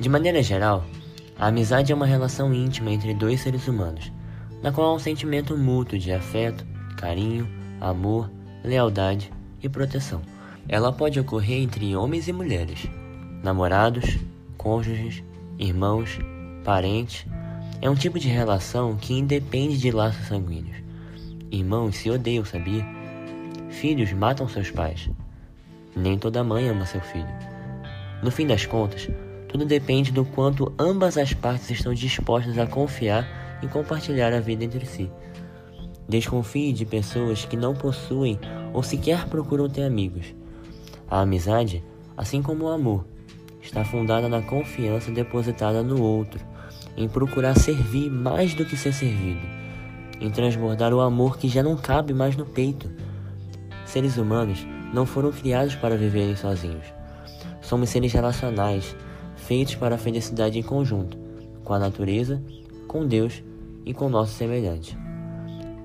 De maneira geral, a amizade é uma relação íntima entre dois seres humanos, na qual há um sentimento mútuo de afeto, carinho, amor, lealdade e proteção. Ela pode ocorrer entre homens e mulheres, namorados, cônjuges, irmãos, parentes. É um tipo de relação que independe de laços sanguíneos. Irmãos se odeiam, sabia? Filhos matam seus pais. Nem toda mãe ama seu filho. No fim das contas, tudo depende do quanto ambas as partes estão dispostas a confiar e compartilhar a vida entre si. Desconfie de pessoas que não possuem ou sequer procuram ter amigos. A amizade, assim como o amor, está fundada na confiança depositada no outro, em procurar servir mais do que ser servido, em transbordar o amor que já não cabe mais no peito. Seres humanos não foram criados para viverem sozinhos. Somos seres relacionais, feitos para a felicidade em conjunto, com a natureza, com Deus e com nossos semelhantes.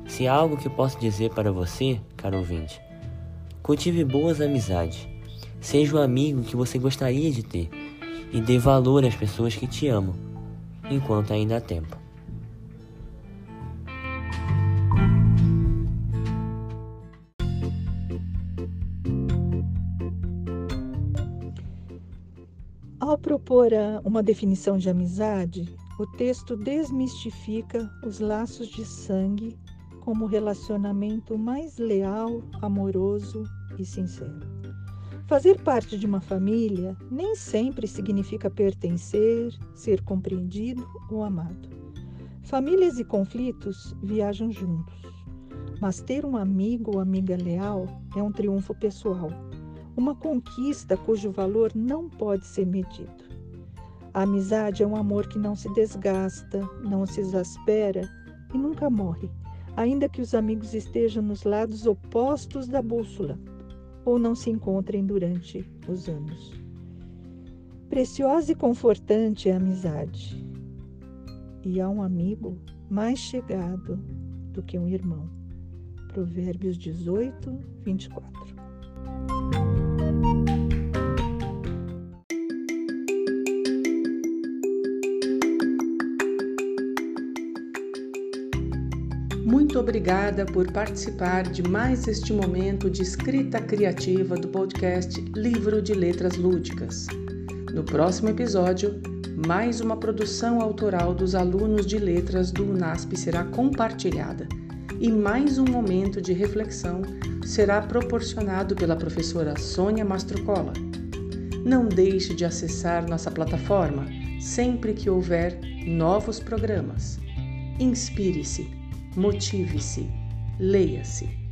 Se há algo que posso dizer para você, caro ouvinte, cultive boas amizades Seja o amigo que você gostaria de ter e dê valor às pessoas que te amam, enquanto ainda há tempo. Ao propor uma definição de amizade, o texto desmistifica os laços de sangue como o relacionamento mais leal, amoroso e sincero. Fazer parte de uma família nem sempre significa pertencer, ser compreendido ou amado. Famílias e conflitos viajam juntos, mas ter um amigo ou amiga leal é um triunfo pessoal, uma conquista cujo valor não pode ser medido. A amizade é um amor que não se desgasta, não se exaspera e nunca morre, ainda que os amigos estejam nos lados opostos da bússola ou não se encontrem durante os anos. Preciosa e confortante é a amizade, e há um amigo mais chegado do que um irmão. Provérbios 18, 24. Muito obrigada por participar de mais este momento de escrita criativa do podcast Livro de Letras Lúdicas. No próximo episódio, mais uma produção autoral dos alunos de letras do UNASP será compartilhada e mais um momento de reflexão será proporcionado pela professora Sônia Mastrocola. Não deixe de acessar nossa plataforma sempre que houver novos programas. Inspire-se motive-se, leia-se.